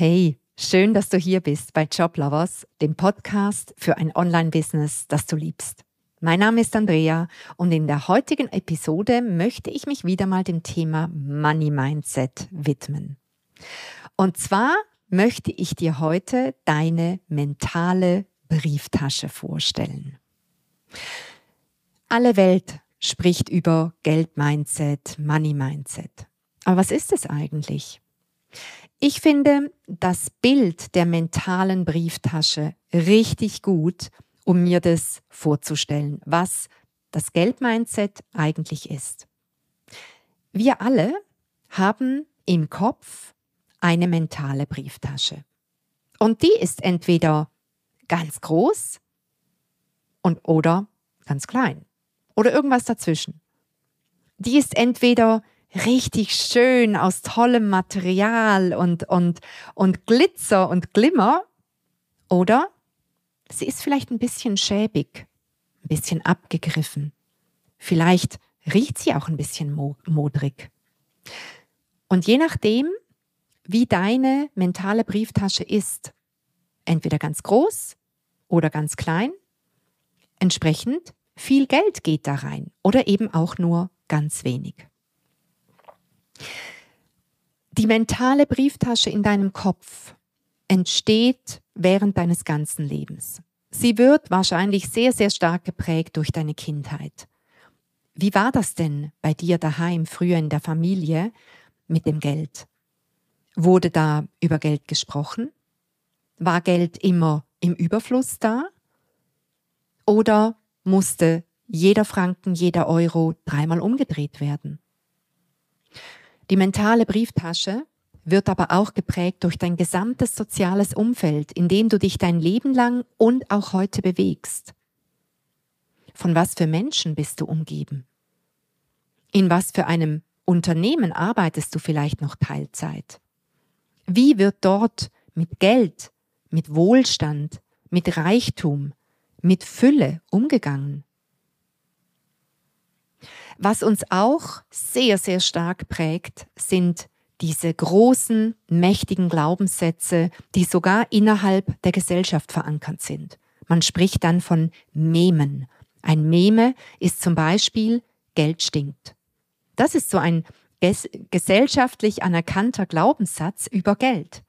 Hey, schön, dass du hier bist bei Joblovers, dem Podcast für ein Online-Business, das du liebst. Mein Name ist Andrea und in der heutigen Episode möchte ich mich wieder mal dem Thema Money Mindset widmen. Und zwar möchte ich dir heute deine mentale Brieftasche vorstellen. Alle Welt spricht über Geld-Mindset, Money-Mindset. Aber was ist es eigentlich? Ich finde das Bild der mentalen Brieftasche richtig gut, um mir das vorzustellen, was das Geldmindset eigentlich ist. Wir alle haben im Kopf eine mentale Brieftasche. Und die ist entweder ganz groß und oder ganz klein oder irgendwas dazwischen. Die ist entweder richtig schön aus tollem Material und, und, und Glitzer und Glimmer. Oder sie ist vielleicht ein bisschen schäbig, ein bisschen abgegriffen. Vielleicht riecht sie auch ein bisschen modrig. Und je nachdem, wie deine mentale Brieftasche ist, entweder ganz groß oder ganz klein, entsprechend viel Geld geht da rein oder eben auch nur ganz wenig. Die mentale Brieftasche in deinem Kopf entsteht während deines ganzen Lebens. Sie wird wahrscheinlich sehr, sehr stark geprägt durch deine Kindheit. Wie war das denn bei dir daheim, früher in der Familie, mit dem Geld? Wurde da über Geld gesprochen? War Geld immer im Überfluss da? Oder musste jeder Franken, jeder Euro dreimal umgedreht werden? Die mentale Brieftasche wird aber auch geprägt durch dein gesamtes soziales Umfeld, in dem du dich dein Leben lang und auch heute bewegst. Von was für Menschen bist du umgeben? In was für einem Unternehmen arbeitest du vielleicht noch Teilzeit? Wie wird dort mit Geld, mit Wohlstand, mit Reichtum, mit Fülle umgegangen? Was uns auch sehr, sehr stark prägt, sind diese großen, mächtigen Glaubenssätze, die sogar innerhalb der Gesellschaft verankert sind. Man spricht dann von Memen. Ein Meme ist zum Beispiel Geld stinkt. Das ist so ein gesellschaftlich anerkannter Glaubenssatz über Geld.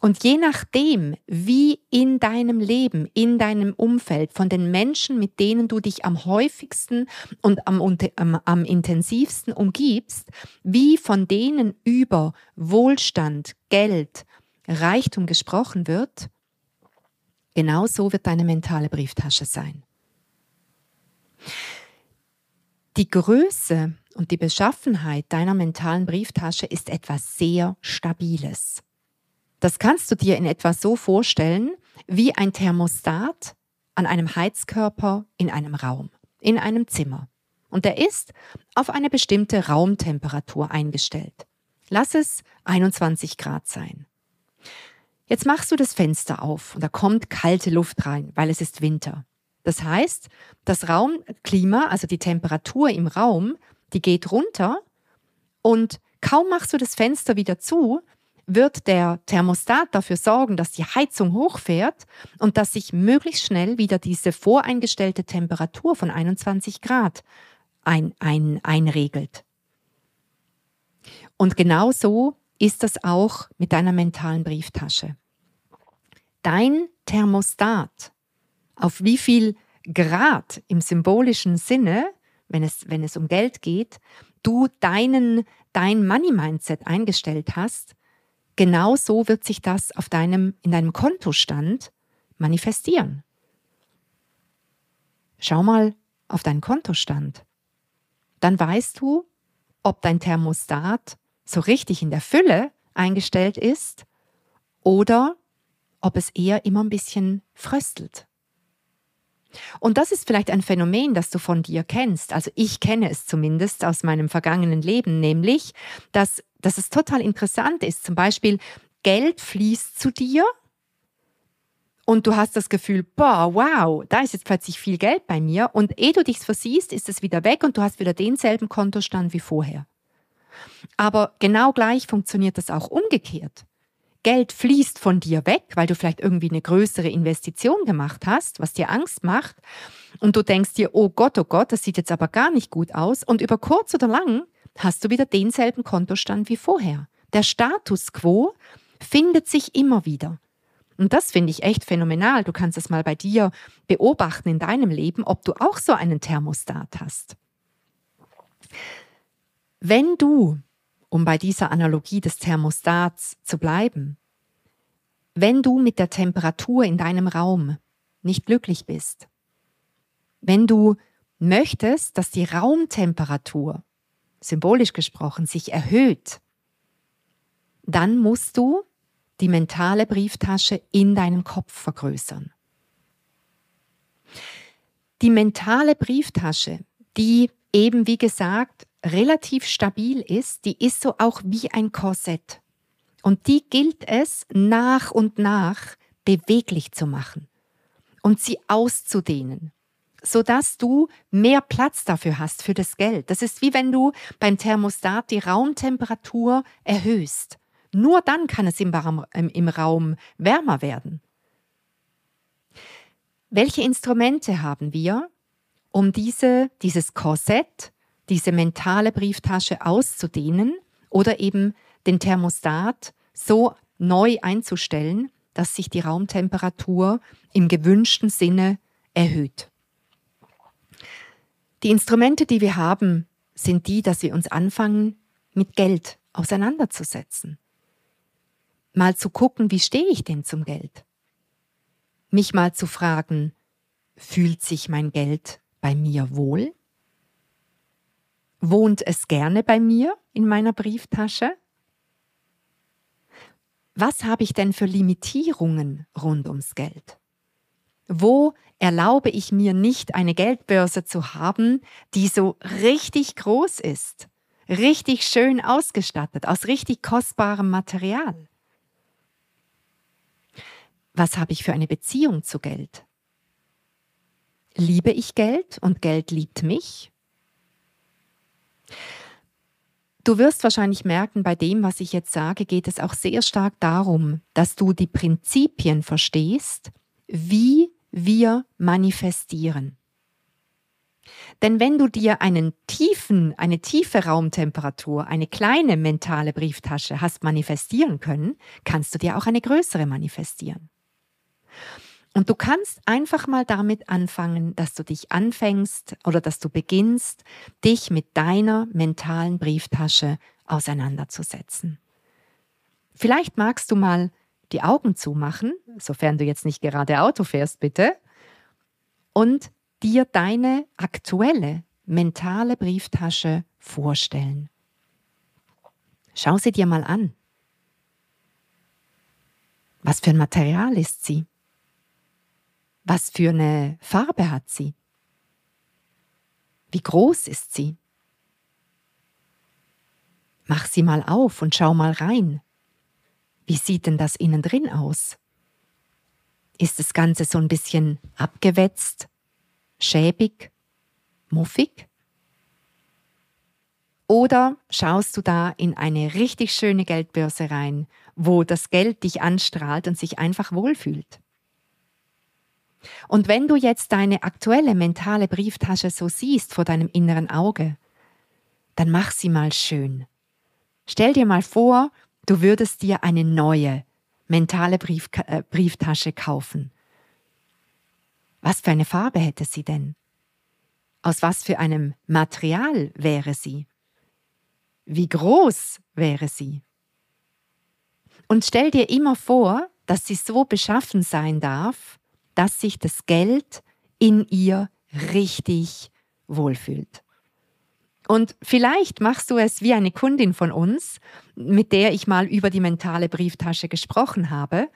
Und je nachdem, wie in deinem Leben, in deinem Umfeld, von den Menschen, mit denen du dich am häufigsten und am, am, am intensivsten umgibst, wie von denen über Wohlstand, Geld, Reichtum gesprochen wird, genau so wird deine mentale Brieftasche sein. Die Größe und die Beschaffenheit deiner mentalen Brieftasche ist etwas sehr Stabiles. Das kannst du dir in etwa so vorstellen wie ein Thermostat an einem Heizkörper in einem Raum, in einem Zimmer. Und der ist auf eine bestimmte Raumtemperatur eingestellt. Lass es 21 Grad sein. Jetzt machst du das Fenster auf und da kommt kalte Luft rein, weil es ist Winter. Das heißt, das Raumklima, also die Temperatur im Raum, die geht runter und kaum machst du das Fenster wieder zu, wird der Thermostat dafür sorgen, dass die Heizung hochfährt und dass sich möglichst schnell wieder diese voreingestellte Temperatur von 21 Grad ein, ein, einregelt. Und genau so ist das auch mit deiner mentalen Brieftasche. Dein Thermostat, auf wie viel Grad im symbolischen Sinne, wenn es, wenn es um Geld geht, du deinen, dein Money-Mindset eingestellt hast, genau so wird sich das auf deinem, in deinem Kontostand manifestieren. Schau mal auf deinen Kontostand. Dann weißt du, ob dein Thermostat so richtig in der Fülle eingestellt ist oder ob es eher immer ein bisschen fröstelt. Und das ist vielleicht ein Phänomen, das du von dir kennst. Also ich kenne es zumindest aus meinem vergangenen Leben, nämlich, dass dass es total interessant ist. Zum Beispiel, Geld fließt zu dir und du hast das Gefühl, boah, wow, da ist jetzt plötzlich viel Geld bei mir und ehe du dich versiehst, ist es wieder weg und du hast wieder denselben Kontostand wie vorher. Aber genau gleich funktioniert das auch umgekehrt. Geld fließt von dir weg, weil du vielleicht irgendwie eine größere Investition gemacht hast, was dir Angst macht. Und du denkst dir, oh Gott, oh Gott, das sieht jetzt aber gar nicht gut aus. Und über kurz oder lang hast du wieder denselben Kontostand wie vorher. Der Status quo findet sich immer wieder. Und das finde ich echt phänomenal. Du kannst es mal bei dir beobachten in deinem Leben, ob du auch so einen Thermostat hast. Wenn du, um bei dieser Analogie des Thermostats zu bleiben, wenn du mit der Temperatur in deinem Raum nicht glücklich bist, wenn du möchtest, dass die Raumtemperatur, symbolisch gesprochen, sich erhöht, dann musst du die mentale Brieftasche in deinem Kopf vergrößern. Die mentale Brieftasche, die eben wie gesagt relativ stabil ist, die ist so auch wie ein Korsett. Und die gilt es nach und nach beweglich zu machen und sie auszudehnen, sodass du mehr Platz dafür hast für das Geld. Das ist wie wenn du beim Thermostat die Raumtemperatur erhöhst. Nur dann kann es im, im Raum wärmer werden. Welche Instrumente haben wir, um diese, dieses Korsett, diese mentale Brieftasche auszudehnen oder eben den Thermostat so neu einzustellen, dass sich die Raumtemperatur im gewünschten Sinne erhöht. Die Instrumente, die wir haben, sind die, dass wir uns anfangen, mit Geld auseinanderzusetzen mal zu gucken, wie stehe ich denn zum Geld? Mich mal zu fragen, fühlt sich mein Geld bei mir wohl? Wohnt es gerne bei mir in meiner Brieftasche? Was habe ich denn für Limitierungen rund ums Geld? Wo erlaube ich mir nicht eine Geldbörse zu haben, die so richtig groß ist, richtig schön ausgestattet, aus richtig kostbarem Material? Was habe ich für eine Beziehung zu Geld? Liebe ich Geld und Geld liebt mich? Du wirst wahrscheinlich merken, bei dem, was ich jetzt sage, geht es auch sehr stark darum, dass du die Prinzipien verstehst, wie wir manifestieren. Denn wenn du dir einen tiefen, eine tiefe Raumtemperatur, eine kleine mentale Brieftasche hast manifestieren können, kannst du dir auch eine größere manifestieren. Und du kannst einfach mal damit anfangen, dass du dich anfängst oder dass du beginnst, dich mit deiner mentalen Brieftasche auseinanderzusetzen. Vielleicht magst du mal die Augen zumachen, sofern du jetzt nicht gerade Auto fährst, bitte, und dir deine aktuelle mentale Brieftasche vorstellen. Schau sie dir mal an. Was für ein Material ist sie? Was für eine Farbe hat sie? Wie groß ist sie? Mach sie mal auf und schau mal rein. Wie sieht denn das innen drin aus? Ist das Ganze so ein bisschen abgewetzt, schäbig, muffig? Oder schaust du da in eine richtig schöne Geldbörse rein, wo das Geld dich anstrahlt und sich einfach wohlfühlt? Und wenn du jetzt deine aktuelle mentale Brieftasche so siehst vor deinem inneren Auge, dann mach sie mal schön. Stell dir mal vor, du würdest dir eine neue mentale Brief, äh, Brieftasche kaufen. Was für eine Farbe hätte sie denn? Aus was für einem Material wäre sie? Wie groß wäre sie? Und stell dir immer vor, dass sie so beschaffen sein darf, dass sich das Geld in ihr richtig wohlfühlt. Und vielleicht machst du es wie eine Kundin von uns, mit der ich mal über die mentale Brieftasche gesprochen habe.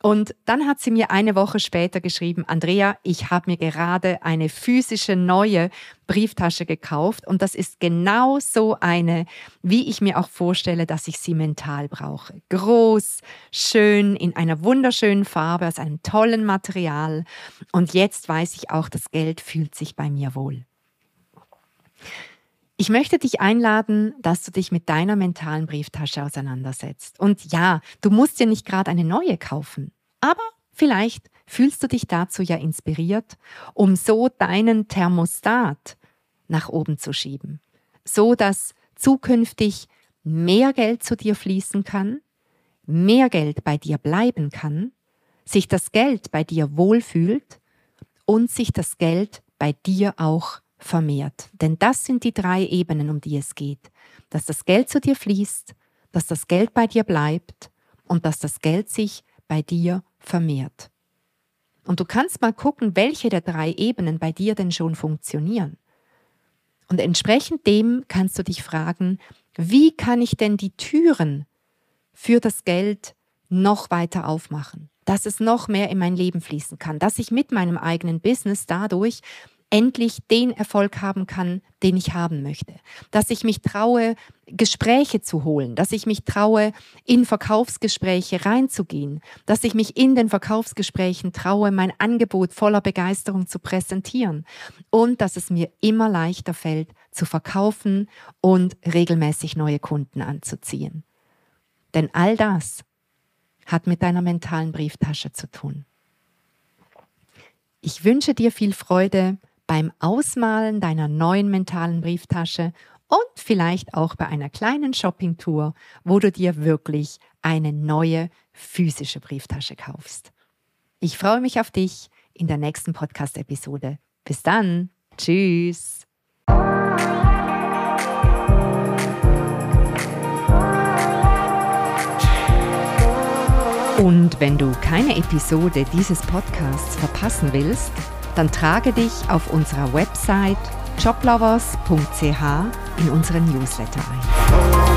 Und dann hat sie mir eine Woche später geschrieben, Andrea, ich habe mir gerade eine physische neue Brieftasche gekauft und das ist genau so eine, wie ich mir auch vorstelle, dass ich sie mental brauche. Groß, schön, in einer wunderschönen Farbe, aus einem tollen Material. Und jetzt weiß ich auch, das Geld fühlt sich bei mir wohl. Ich möchte dich einladen, dass du dich mit deiner mentalen Brieftasche auseinandersetzt. Und ja, du musst dir nicht gerade eine neue kaufen, aber vielleicht fühlst du dich dazu ja inspiriert, um so deinen Thermostat nach oben zu schieben, so dass zukünftig mehr Geld zu dir fließen kann, mehr Geld bei dir bleiben kann, sich das Geld bei dir wohlfühlt und sich das Geld bei dir auch vermehrt. Denn das sind die drei Ebenen, um die es geht. Dass das Geld zu dir fließt, dass das Geld bei dir bleibt und dass das Geld sich bei dir vermehrt. Und du kannst mal gucken, welche der drei Ebenen bei dir denn schon funktionieren. Und entsprechend dem kannst du dich fragen, wie kann ich denn die Türen für das Geld noch weiter aufmachen, dass es noch mehr in mein Leben fließen kann, dass ich mit meinem eigenen Business dadurch endlich den Erfolg haben kann, den ich haben möchte. Dass ich mich traue, Gespräche zu holen, dass ich mich traue, in Verkaufsgespräche reinzugehen, dass ich mich in den Verkaufsgesprächen traue, mein Angebot voller Begeisterung zu präsentieren und dass es mir immer leichter fällt, zu verkaufen und regelmäßig neue Kunden anzuziehen. Denn all das hat mit deiner mentalen Brieftasche zu tun. Ich wünsche dir viel Freude beim Ausmalen deiner neuen mentalen Brieftasche und vielleicht auch bei einer kleinen Shoppingtour, wo du dir wirklich eine neue physische Brieftasche kaufst. Ich freue mich auf dich in der nächsten Podcast-Episode. Bis dann. Tschüss. Und wenn du keine Episode dieses Podcasts verpassen willst, dann trage dich auf unserer Website joblovers.ch in unseren Newsletter ein.